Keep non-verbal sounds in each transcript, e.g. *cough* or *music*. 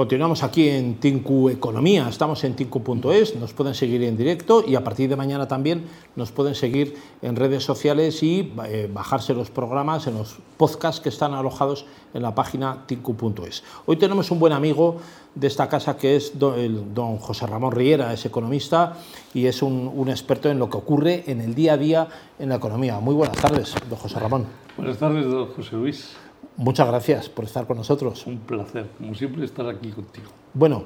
Continuamos aquí en Tinku Economía, estamos en tinku.es, nos pueden seguir en directo y a partir de mañana también nos pueden seguir en redes sociales y eh, bajarse los programas en los podcasts que están alojados en la página tinku.es. Hoy tenemos un buen amigo de esta casa que es don, el, don José Ramón Riera, es economista y es un, un experto en lo que ocurre en el día a día en la economía. Muy buenas tardes, don José Ramón. Buenas tardes, don José Luis. Muchas gracias por estar con nosotros. Un placer, como siempre, estar aquí contigo. Bueno,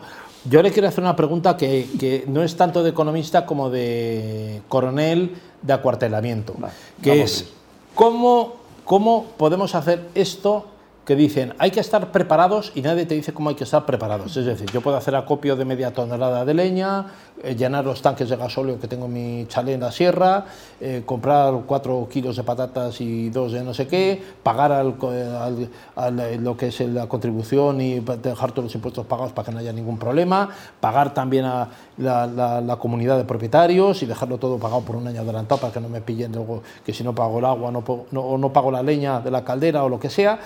yo le quiero hacer una pregunta que, que no es tanto de economista como de coronel de acuartelamiento, Vale, que es ¿cómo, cómo podemos hacer esto que dicen hay que estar preparados y nadie te dice cómo hay que estar preparados. Es decir, yo puedo hacer acopio de media tonelada de leña, eh, llenar los tanques de gasóleo que tengo en mi chalet en la sierra, eh, comprar cuatro kilos de patatas y dos de no sé qué, pagar al, al- al- eh, lo que es la contribución y dejar todos los impuestos pagados para que no haya ningún problema, pagar también a la, comunidad de propietarios y dejarlo todo pagado por un año adelantado para que no me pillen luego que si no pago el agua o no pago la leña de la caldera o lo que sea.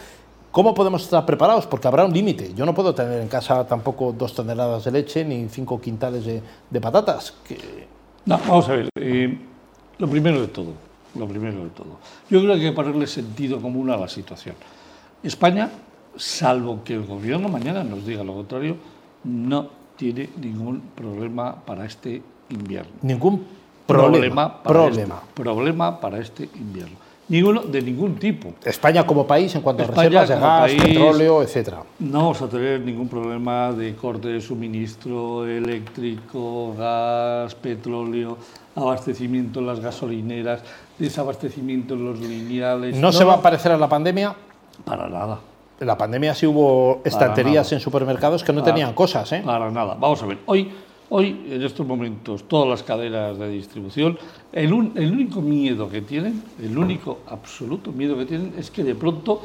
¿Cómo podemos estar preparados? Porque habrá un límite. Yo no puedo tener en casa tampoco dos toneladas de leche ni cinco quintales de, de patatas. que- No, vamos a ver, eh, lo primero de todo, lo primero de todo. Yo creo que hay que ponerle sentido común a la situación. España, salvo que el gobierno mañana nos diga lo contrario, no tiene ningún problema para este invierno. Ningún problema. para problema. este- problema para este invierno. Ninguno, de ningún tipo. España como país en cuanto España a reservas de gas, país- petróleo, etcétera. No vamos a tener ningún problema de corte de suministro eléctrico, gas, petróleo, abastecimiento en las gasolineras, desabastecimiento en los lineales. ¿No, se va a parecer a la pandemia? Para nada, En la pandemia sí hubo estanterías en supermercados que no Para- tenían cosas. ¿eh? para nada. Vamos a ver, hoy, hoy en estos momentos, todas las cadenas de distribución, el, único miedo que tienen, el único absoluto miedo que tienen es que de pronto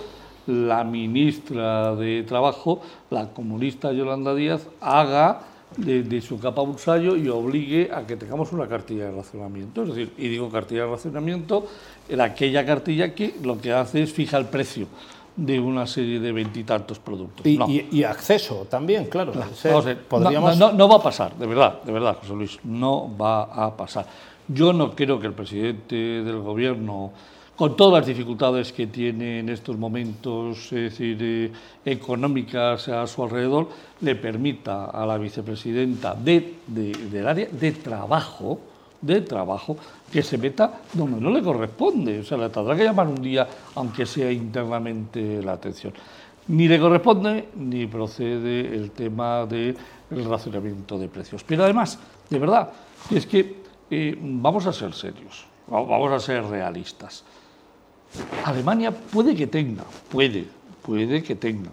la ministra de Trabajo, la comunista Yolanda Díaz, haga de, su capa un sallo y obligue a que tengamos una cartilla de racionamiento. Es decir, y digo cartilla de racionamiento, era aquella cartilla que lo que hace es fija el precio de una serie de veintitantos productos. Y, No. y- y acceso también, claro. Podríamos- no va a pasar, de verdad, de verdad, José Luis, no va a pasar. Yo no creo que el presidente del gobierno, con todas las dificultades que tiene en estos momentos, es decir, eh, económicas a su alrededor, le permita a la vicepresidenta de, de- del área de trabajo, de trabajo, que se meta donde no le corresponde. O sea, le tendrá que llamar un día, aunque sea internamente, la atención. Ni le corresponde ni procede el tema del racionamiento de precios. Pero además, de verdad, es que eh, vamos a ser serios, va- vamos a ser realistas. Alemania puede que tenga, puede, puede que tenga.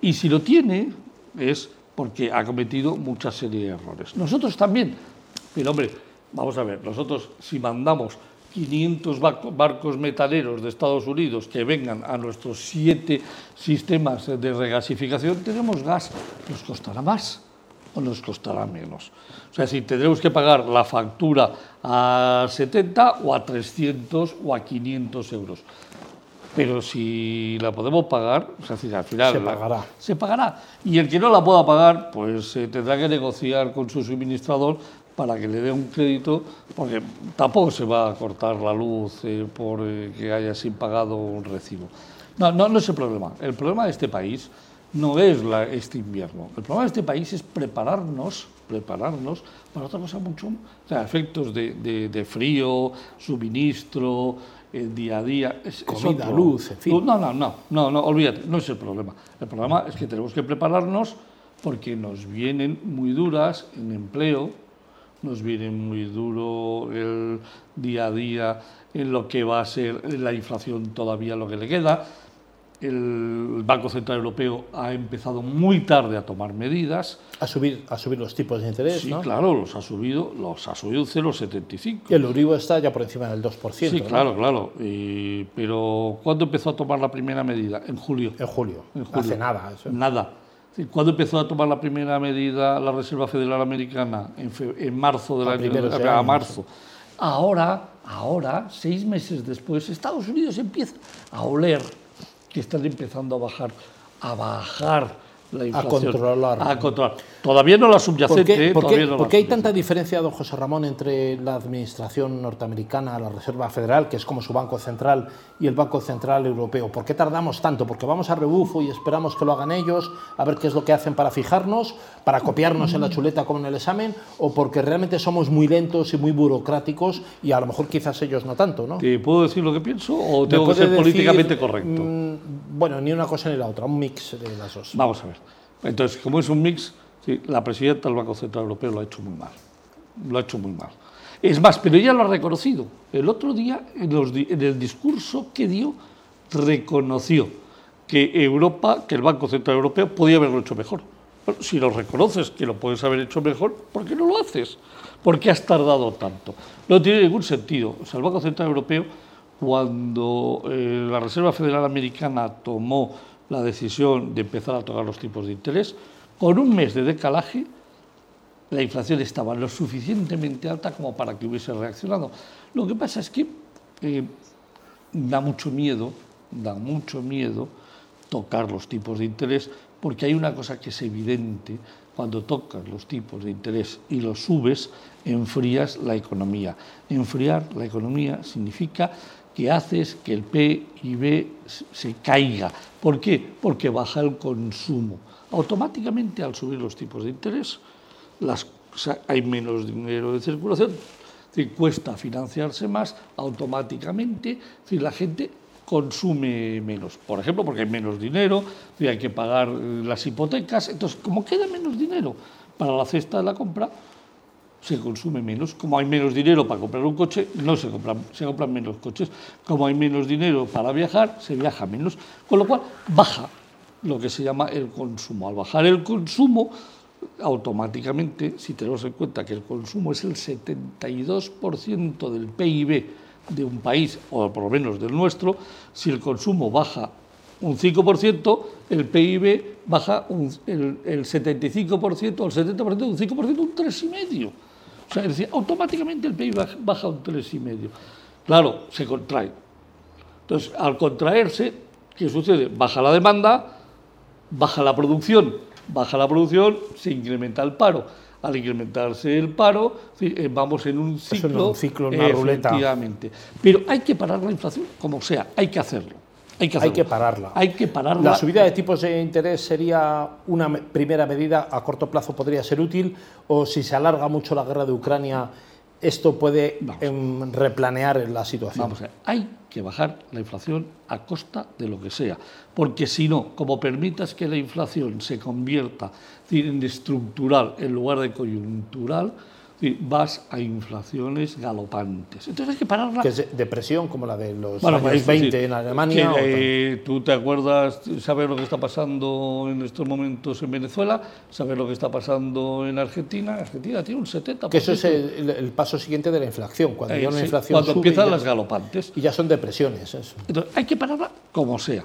Y si lo tiene es porque ha cometido mucha serie de errores. Nosotros también. Pero hombre, vamos a ver, nosotros si mandamos 500 barco- barcos metaleros de Estados Unidos que vengan a nuestros siete sistemas de regasificación, tenemos gas, nos costará más o nos costará menos. O sea, si tendremos que pagar la factura a 70 o a 300 o a 500 euros. Pero si la podemos pagar, o sea, si al final Se la- pagará. se pagará. Y el que no la pueda pagar, pues eh, tendrá que negociar con su suministrador para que le dé un crédito, porque tampoco se va a cortar la luz eh, por eh, que haya sin pagado un recibo. No, no, no es el problema. El problema de este país no es la- este invierno. El problema de este país es prepararnos, prepararnos para otra cosa mucho, o sea, efectos de, de- de frío, suministro, el día a día. Es, Comida, luz, en fin. No, no, no, no, no, olvídate, no es el problema. El problema es que tenemos que prepararnos porque nos vienen muy duras en empleo, nos viene muy duro el día a día en lo que va a ser la inflación todavía lo que le queda. El Banco Central Europeo ha empezado muy tarde a tomar medidas. a subir, a subir los tipos de interés, Sí, ¿no? claro, los ha subido, los ha subido un 0,75. Y el Euribor está ya por encima del 2%. Sí, ¿no? claro, claro. Y- pero ¿cuándo empezó a tomar la primera medida? En julio. En julio. En julio. Hace nada. eso. Nada. ¿Cuándo empezó a tomar la primera medida la Reserva Federal Americana? En, fe- en marzo del A año de a marzo. Ahora, ahora, seis meses después, Estados Unidos empieza a oler que están empezando a bajar, a bajar la inflación. A controlar. A controlar. Todavía no la subyacente. ¿Por qué, no ¿por qué hay tanta diferencia, don José Ramón, entre la administración norteamericana, la Reserva Federal, que es como su banco central, y el Banco Central Europeo? ¿Por qué tardamos tanto? ¿Porque vamos a rebufo y esperamos que lo hagan ellos, a ver qué es lo que hacen para fijarnos, para copiarnos en la chuleta como en el examen? ¿O porque realmente somos muy lentos y muy burocráticos y a lo mejor quizás ellos no tanto? ¿no? ¿Te puedo decir lo que pienso o tengo que ser políticamente correcto? Mm, bueno, ni una cosa ni la otra, un mix de las dos. Vamos a ver. Entonces, como es un mix, la presidenta del Banco Central Europeo lo ha hecho muy mal. Lo ha hecho muy mal. Es más, pero ella lo ha reconocido. El otro día, en, el discurso que dio, reconoció que Europa, que el Banco Central Europeo podía haberlo hecho mejor. si lo reconoces que lo puedes haber hecho mejor, ¿por qué no lo haces? ¿Por qué has tardado tanto? No tiene ningún sentido. O sea, el Banco Central Europeo, cuando eh, la Reserva Federal Americana tomó la decisión de empezar a tocar los tipos de interés, con un mes de decalaje, la inflación estaba lo suficientemente alta como para que hubiese reaccionado. Lo que pasa es que eh, da mucho miedo, da mucho miedo tocar los tipos de interés, porque hay una cosa que es evidente, cuando tocas los tipos de interés y los subes, enfrías la economía. Enfriar la economía significa que haces que el PIB se caiga. ¿Por qué? Porque baja el consumo automáticamente al subir los tipos de interés, hay menos dinero de circulación, cuesta financiarse más, automáticamente la gente consume menos. Por ejemplo, porque hay menos dinero, hay que pagar eh, las hipotecas, entonces como queda menos dinero para la cesta de la compra, se consume menos. Como hay menos dinero para comprar un coche, no se compran, se compran menos coches. Como hay menos dinero para viajar, se viaja menos. Con lo cual baja lo que se llama el consumo. Al bajar el consumo, automáticamente, si tenemos en cuenta que el consumo es el 72% del PIB de un país, o por lo menos del nuestro, si el consumo baja un 5%, el PIB baja el, 75% o el 70%, un 5%, un 3,5%. O sea, es decir, automáticamente el PIB baja un 3,5%. Claro, se contrae. Entonces, al contraerse, ¿qué sucede? Baja la demanda, baja la producción, baja la producción, se incrementa el paro. Al incrementarse el paro, eh, vamos en un ciclo, un ciclo una efectivamente. Pero hay que parar la inflación, como sea, hay que hacerlo. Hay que, hay que, pararla. Hay que pararla. La subida de tipos de interés sería una primera medida, a corto plazo podría ser útil, o si se alarga mucho la guerra de Ucrania, esto puede em, replanear la situación. Vamos a ver, hay que bajar la inflación a costa de lo que sea, porque si no, como permitas que la inflación se convierta en estructural en lugar de coyuntural, vas a inflaciones galopantes. Entonces hay que pararla. Que es depresión como la de los años 20 en Alemania. Eh, ¿Tú te acuerdas, sabes lo que está pasando en estos momentos en Venezuela? ¿Sabes lo que está pasando en Argentina? Argentina tiene un 70%. Que eso es el, paso siguiente de la inflación. Cuando, eh, inflación cuando empiezan las galopantes. Y ya son depresiones. Eso. Entonces hay que pararla como sea.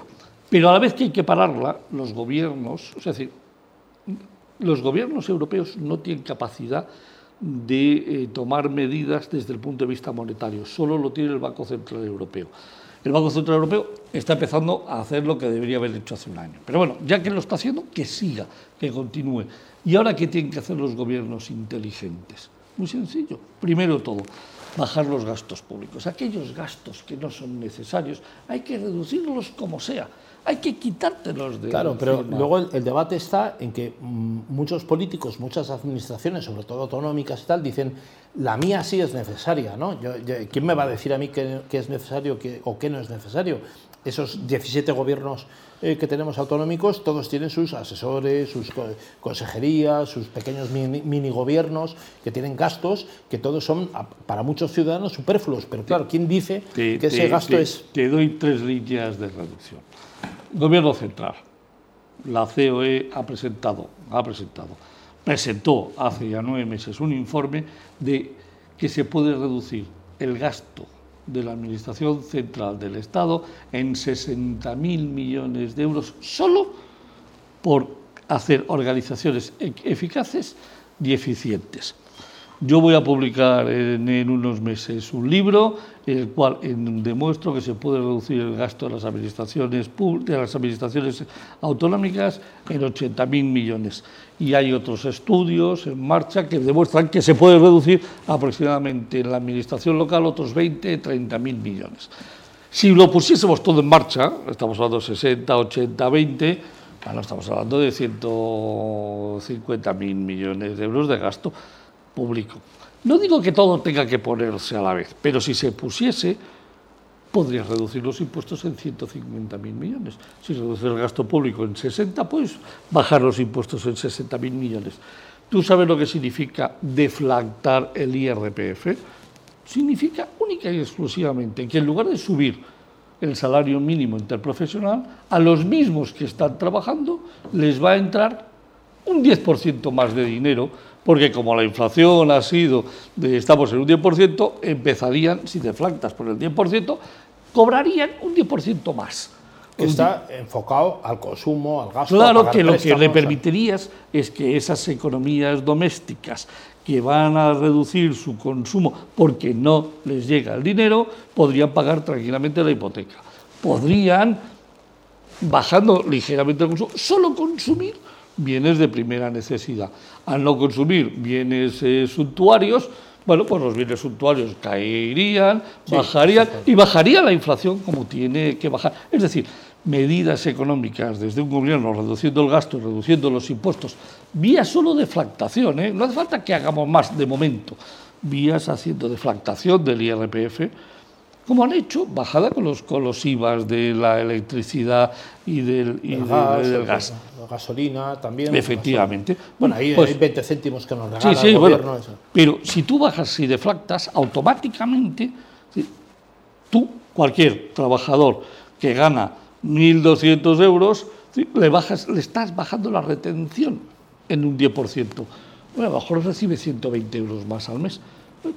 Pero a la vez que hay que pararla, los gobiernos, es decir, los gobiernos europeos no tienen capacidad de eh, tomar medidas desde el punto de vista monetario. Solo lo tiene el Banco Central Europeo. El Banco Central Europeo está empezando a hacer lo que debería haber hecho hace un año. Pero bueno, ya que lo está haciendo, que siga, que continúe. ¿Y ahora qué tienen que hacer los gobiernos inteligentes? Muy sencillo. Primero todo, bajar los gastos públicos. Aquellos gastos que no son necesarios hay que reducirlos como sea hay que quitártelos de Claro, pero luego el, debate está en que mm, muchos políticos, muchas administraciones, sobre todo autonómicas y tal, dicen, la mía sí es necesaria, ¿no? ¿Quién me va a decir a mí qué, es necesario o qué no es necesario? Esos 17 gobiernos eh, que tenemos autonómicos, todos tienen sus asesores, sus consejerías, sus pequeños mini, gobiernos que tienen gastos que todos son para muchos ciudadanos superfluos. Pero claro, ¿quién dice que ese gasto es...? Te doy tres líneas de reducción. Gobierno central. La COE ha presentado, ha presentado, presentó hace ya nueve meses un informe de que se puede reducir el gasto de la Administración Central del Estado en 60.000 millones de euros solo por hacer organizaciones e-, eficaces y eficientes. Yo voy a publicar en, unos meses un libro en el cual demuestro que se puede reducir el gasto de las administraciones, de las administraciones autonómicas en 80.000 millones. Y hay otros estudios en marcha que demuestran que se puede reducir aproximadamente en la administración local otros 20, 30.000 millones. Si lo pusiésemos todo en marcha, estamos hablando de 60, 80, 20, bueno, estamos hablando de 150.000 millones de euros de gasto público. No digo que todo tenga que ponerse a la vez, pero si se pusiese, podría reducir los impuestos en 150.000 millones. Si reduce el gasto público en 60, pues bajar los impuestos en 60.000 millones. ¿Tú sabes lo que significa deflactar el IRPF? Significa única y exclusivamente que en lugar de subir el salario mínimo interprofesional, a los mismos que están trabajando les va a entrar un 10% más de dinero porque como la inflación ha sido, de, estamos en un 10%, empezarían, si deflactas por el 10%, cobrarían un 10% más. Que está enfocado al consumo, al gasto. Claro que lo que le permitirías es que esas economías domésticas que van a reducir su consumo porque no les llega el dinero, podrían pagar tranquilamente la hipoteca. Podrían, bajando ligeramente el consumo, solo consumir bienes de primera necesidad. Al no consumir bienes eh, suntuarios, bueno, pues los bienes suntuarios caerían, bajarían y bajaría la inflación como tiene que bajar. Es decir, medidas económicas desde un gobierno reduciendo el gasto, reduciendo los impuestos, vías solo deflactación, ¿eh? no hace falta que hagamos más de momento, vías haciendo deflactación del IRPF, como han hecho, bajada con los, con los IVAs de la electricidad y del, gas, La gasolina también. Efectivamente. Bueno, ahí pues hay 20 céntimos que nos regala el gobierno. pero si tú bajas y deflactas, automáticamente tú, cualquier trabajador que gana 1.200 euros, le, bajas, le estás bajando la retención en un 10%. Bueno, a lo mejor recibe 120 euros más al mes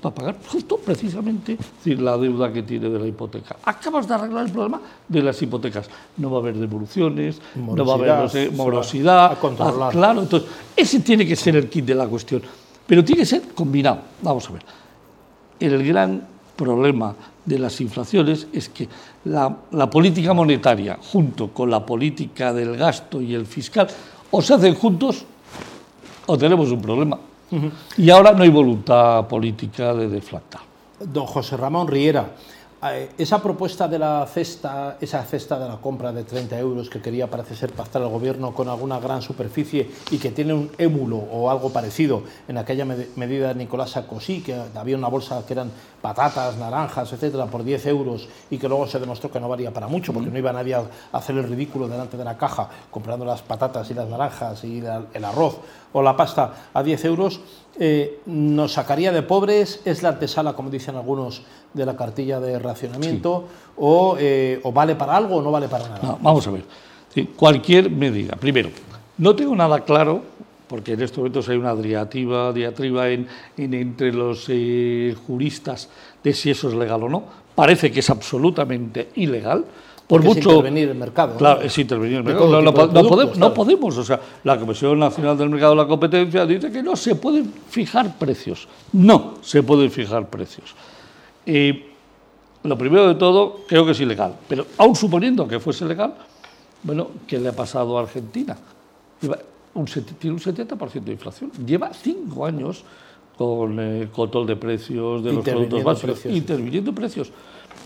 para pagar justo precisamente la deuda que tiene de la hipoteca. Acabas de arreglar el problema de las hipotecas. No va a haber devoluciones, no va a haber morosidad. A claro, entonces, ese tiene que ser el kit de la cuestión. Pero tiene que ser combinado. Vamos a ver. El gran problema de las inflaciones es que la, la política monetaria, junto con la política del gasto y el fiscal, o se hacen juntos o tenemos un problema. Y ahora no hay voluntad política de deflactar. Don José Ramón Riera, esa propuesta de la cesta, esa cesta de la compra de 30 euros que quería, parece ser, pactar el gobierno con alguna gran superficie y que tiene un émulo o algo parecido. En aquella medida de Nicolás Sarkozy, que había una bolsa que eran patatas, naranjas, etcétera, por 10 euros y que luego se demostró que no valía para mucho porque no iba nadie a hacer el ridículo delante de la caja comprando las patatas y las naranjas y el arroz o la pasta a 10 euros, eh, nos sacaría de pobres, es la antesala, como dicen algunos, de la cartilla de racionamiento, o, eh, o, vale para algo o no vale para nada. vamos a ver, cualquier medida. Primero, no tengo nada claro, porque en estos momentos hay una diatriba, diatriba en, entre los eh, juristas de si eso es legal o no. Parece que es absolutamente ilegal por mucho, es intervenir el mercado. Claro, es intervenir el mercado. No, podemos, no, podemos, o sea, la Comisión Nacional del Mercado de la Competencia dice que no se pueden fijar precios. No se pueden fijar precios. Y lo primero de todo, creo que es ilegal. Pero aún suponiendo que fuese legal, bueno, ¿qué le ha pasado a Argentina? Un, tiene un 70% de inflación. Lleva cinco años con el control de precios de los productos básicos, interviniendo precios.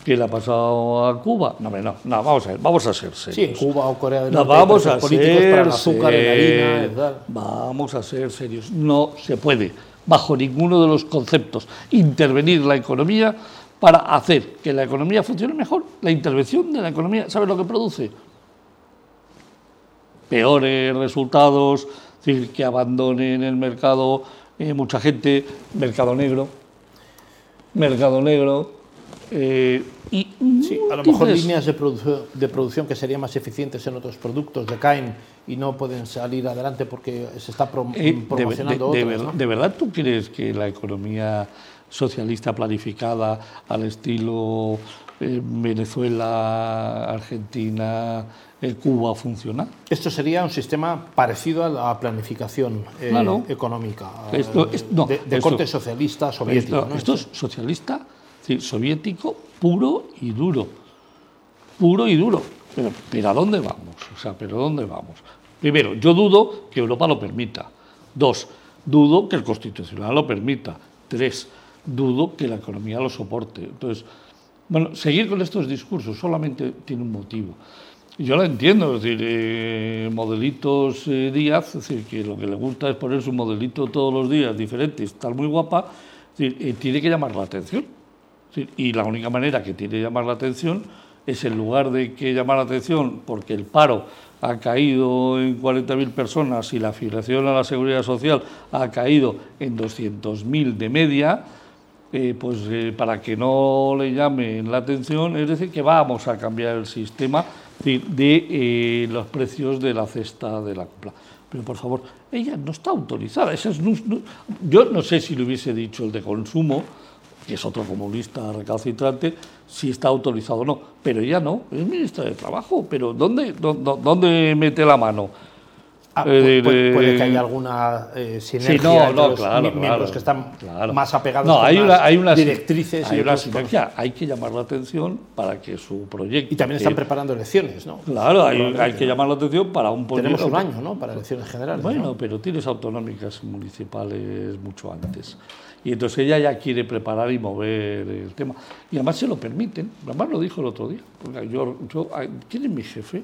¿Qué le ha pasado a Cuba? No, no, no, vamos a ver, vamos a ser serios. Sí, Cuba o Corea del Norte. No, vamos a ser para el azúcar harina, Vamos a ser serios. No se puede, bajo ninguno de los conceptos, intervenir la economía para hacer que la economía funcione mejor. La intervención de la economía, ¿sabes lo que produce? Peores resultados, decir, que abandonen el mercado eh, mucha gente, mercado negro, mercado negro, eh, y sí, a lo mejor líneas de, de, producción que serían más eficientes en otros productos decaen y no pueden salir adelante porque se está eh, promocionando de, de, verdad tú crees que la economía socialista planificada al estilo eh, Venezuela, Argentina, el cubo a funcionar. Esto sería un sistema parecido a la planificación eh, económica esto, eh, de, de corte socialista soviético. Esto, es socialista soviético puro y duro. Puro y duro. Pero, pero ¿a dónde vamos? O sea, ¿pero dónde vamos? Primero, yo dudo que Europa lo permita. Dos, dudo que el Constitucional lo permita. Tres, dudo que la economía lo soporte. Entonces, bueno, seguir con estos discursos solamente tiene un motivo. Yo lo entiendo, es decir, eh, modelitos eh, Díaz, es decir, que lo que le gusta es poner su modelito todos los días diferente, estar muy guapa, eh, tiene que llamar la atención. Y la única manera que tiene que llamar la atención es en lugar de que llamar la atención porque el paro ha caído en 40.000 personas y la afiliación a la seguridad social ha caído en 200.000 de media, eh, pues eh, para que no le llamen la atención, es decir, que vamos a cambiar el sistema de, eh, los precios de la cesta de la compra. Pero por favor, ella no está autorizada. es, yo no sé si le hubiese dicho el de consumo, que es otro comunista recalcitrante, si está autorizado o no. Pero ella no, es ministra de Trabajo. Pero ¿dónde, dónde mete la mano? Ah, eh, puede, que haya alguna eh, sinergia sí, no, no, claro, miembros que están más apegados no, hay una, hay unas directrices. Hay una sinergia, hay que llamar la atención para que su proyecto... Y también están preparando elecciones, ¿no? Claro, hay, hay, que llamar la atención para un Tenemos un año, ¿no?, para elecciones generales. Bueno, pero tienes autonómicas municipales mucho antes. Y entonces ella ya quiere preparar y mover el tema. Y además se lo permiten, además lo dijo el otro día. yo, yo, ¿Quién es mi jefe?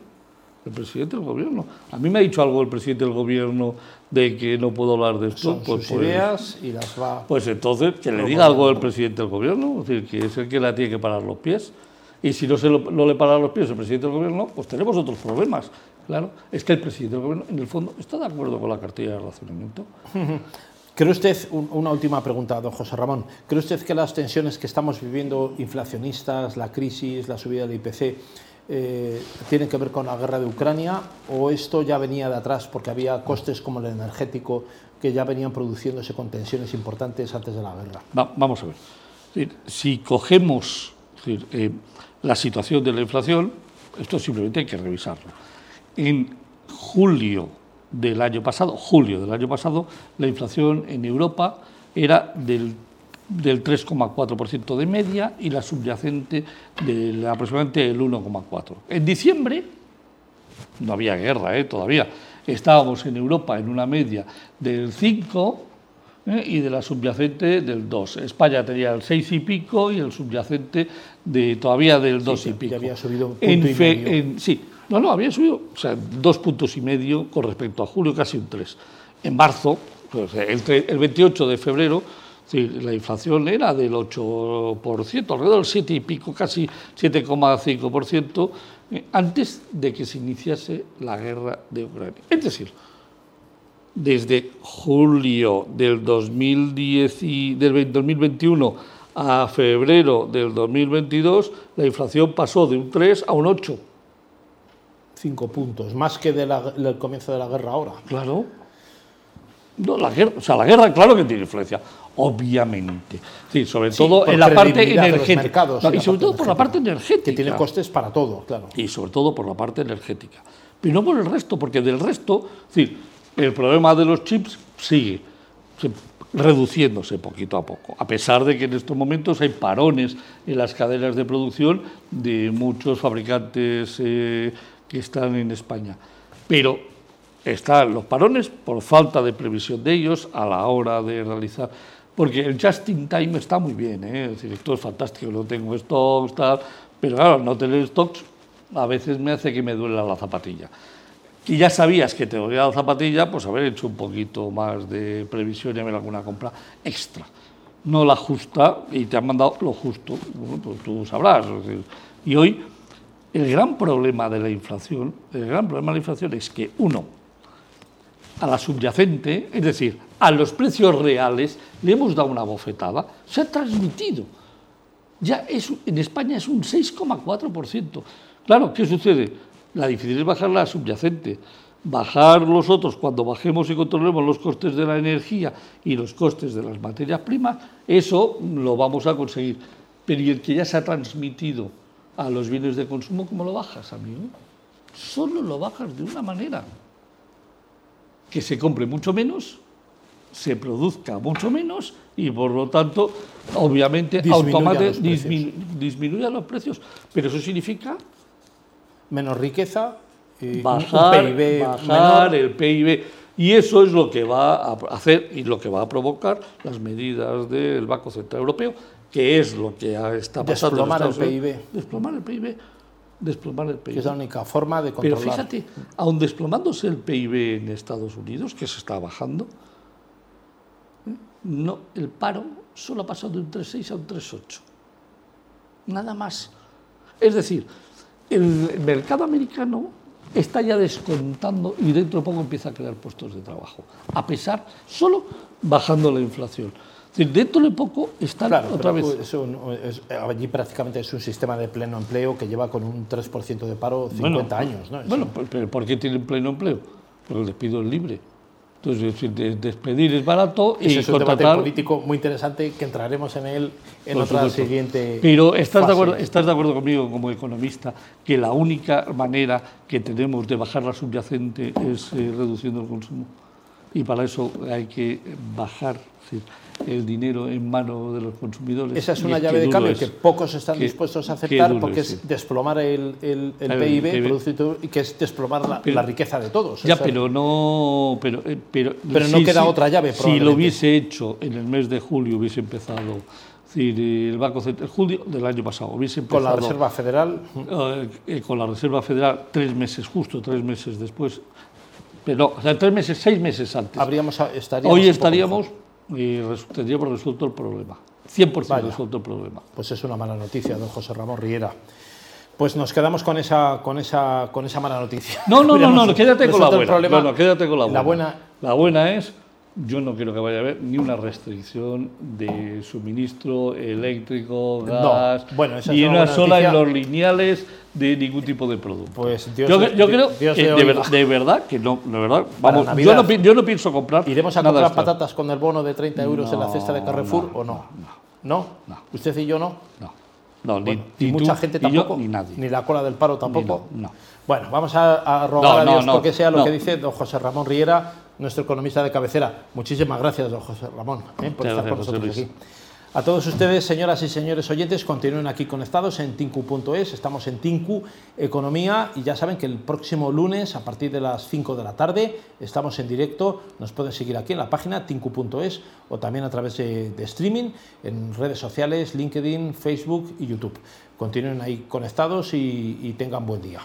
el presidente del gobierno. A mí me ha dicho algo el presidente del gobierno de que no puedo hablar de esto. Son pues, sus pues, ideas y las va. Pues entonces que le diga algo el presidente del gobierno, es decir, que es el que la tiene que parar los pies. Y si no, se no le para los pies el presidente del gobierno, pues tenemos otros problemas. Claro, es que el presidente del gobierno, en el fondo, está de acuerdo con la cartilla de relacionamiento. *laughs* ¿Cree usted, una última pregunta, don José Ramón, ¿cree usted que las tensiones que estamos viviendo, inflacionistas, la crisis, la subida del IPC, eh, tienen que ver con la guerra de Ucrania o esto ya venía de atrás porque había costes como el energético que ya venían produciéndose con tensiones importantes antes de la guerra? vamos a ver. Si cogemos eh, la situación de la inflación, esto simplemente hay que revisarlo. En julio del año pasado, julio del año pasado, la inflación en Europa era del del 3,4% de media y la subyacente de aproximadamente el 1,4%. En diciembre, no había guerra ¿eh? todavía, estábamos en Europa en una media del 5 ¿eh? y de la subyacente del 2. España tenía el 6 y pico y el subyacente de, todavía del 2 y pico. había subido un punto y medio. sí, no, no, había subido, o sea, dos puntos y medio con respecto a julio, casi un 3. En marzo, el, el 28 de febrero, la inflación era del 8%, alrededor del 7 y pico, casi 7,5%, eh, antes de que se iniciase la guerra de Ucrania. Es decir, desde julio del, 2010 del 2021 a febrero del 2022, la inflación pasó de un 3 a un 8. Cinco puntos, más que del comienzo de la guerra ahora. Claro. No, la guerra, o sea, la guerra, claro que tiene influencia obviamente. Sí, sobre todo en la parte energética. y sobre todo por la parte energética. Que tiene costes para todo, claro. Y sobre todo por la parte energética. Pero no por el resto, porque del resto, sí, el problema de los chips sigue reduciéndose poquito a poco, a pesar de que en estos momentos hay parones en las cadenas de producción de muchos fabricantes eh, que están en España. Pero están los parones por falta de previsión de ellos a la hora de realizar porque el just in time está muy bien, ¿eh? es decir, esto es fantástico, no tengo stocks, tal, pero claro, no tener stocks a veces me hace que me duela la zapatilla. Y ya sabías que te dolía la zapatilla, pues haber hecho un poquito más de previsión y haber alguna compra extra. No la justa y te han mandado lo justo, pues tú sabrás. y hoy el gran problema de la inflación, el gran problema de la inflación es que uno, a la subyacente, es decir, a los precios reales, le hemos dado una bofetada, se ha transmitido. Ya es, en España es un 6,4%. Claro, ¿qué sucede? La difícil es bajar la subyacente. Bajar los otros, cuando bajemos y controlemos los costes de la energía y los costes de las materias primas, eso lo vamos a conseguir. Pero el que ya se ha transmitido a los bienes de consumo, ¿cómo lo bajas, amigo? solo lo bajas de una manera, que se compre mucho menos, se produzca mucho menos y por lo tanto, obviamente, automáticamente disminuya los precios. Pero eso significa... Menos riqueza, y bajar, bajar el PIB. Y eso es lo que va a hacer y lo que va a provocar las medidas del Banco Central Europeo, que es lo que está pasando. Desplomar el PIB. Desplomar el PIB desplomar el PIB. Que es la única forma de controlar. Pero fíjate, aun desplomándose el PIB en Estados Unidos, que se está bajando, ¿eh? no, el paro solo ha pasado de un 3,6 a un 3,8. Nada más. Es decir, el mercado americano está ya descontando y dentro de poco empieza a crear puestos de trabajo, a pesar, solo bajando la inflación dentro de poco están otra vez. allí prácticamente es un sistema de pleno empleo que lleva con un 3% de paro 50 años. ¿no? Bueno, pero ¿por qué tienen pleno empleo? Porque el despido es libre. Entonces, despedir es barato y es un debate político muy interesante que entraremos en él en otra siguiente. Pero ¿estás de, acuerdo, ¿estás de acuerdo conmigo como economista que la única manera que tenemos de bajar la subyacente es eh, reduciendo el consumo? Y para eso hay que bajar el dinero en mano de los consumidores. Esa es una llave de cambio que pocos están dispuestos a aceptar porque es, desplomar el, el, PIB, y que es desplomar la, riqueza de todos. Ya, pero no, pero, eh, pero, pero no queda otra llave. Si lo hubiese hecho en el mes de julio, hubiese empezado decir, el Banco Central, julio del año pasado, hubiese empezado. Con la Reserva Federal. Eh, con la Reserva Federal, tres meses, justo tres meses después. Pero, o sea, tres meses, seis meses antes. Habríamos, estaríamos Hoy estaríamos y tendríamos resuelto el problema. 100% resuelto el problema. Pues es una mala noticia, don José Ramón Riera. Pues nos quedamos con esa, con esa, con esa mala noticia. No, no, *laughs* no, no, quédate con la buena. No, quédate con la buena. La buena. La buena es yo no quiero que vaya a haber ni una restricción de suministro eléctrico, gas, ni una, sola en los lineales de ningún tipo de producto. Pues Dios, yo, creo de, verdad que no, de verdad, vamos, yo no, yo no, pienso comprar. ¿Iremos a comprar patatas con el bono de 30 euros en la cesta de Carrefour o no? No, no. ¿Usted y yo no? No. No, ni, ni, mucha gente tampoco, ni, nadie. ni la cola del paro tampoco. no. Bueno, vamos a, rogar a Dios porque sea lo que dice don José Ramón Riera, nuestro economista de cabecera. Muchísimas gracias, don José Ramón, eh, por estar con nosotros aquí. A todos ustedes, señoras y señores oyentes, continúen aquí conectados en tinku.es. Estamos en Tinku Economía y ya saben que el próximo lunes, a partir de las 5 de la tarde, estamos en directo. Nos pueden seguir aquí en la página tinku.es o también a través de, streaming en redes sociales, LinkedIn, Facebook y YouTube. Continúen ahí conectados y tengan buen día.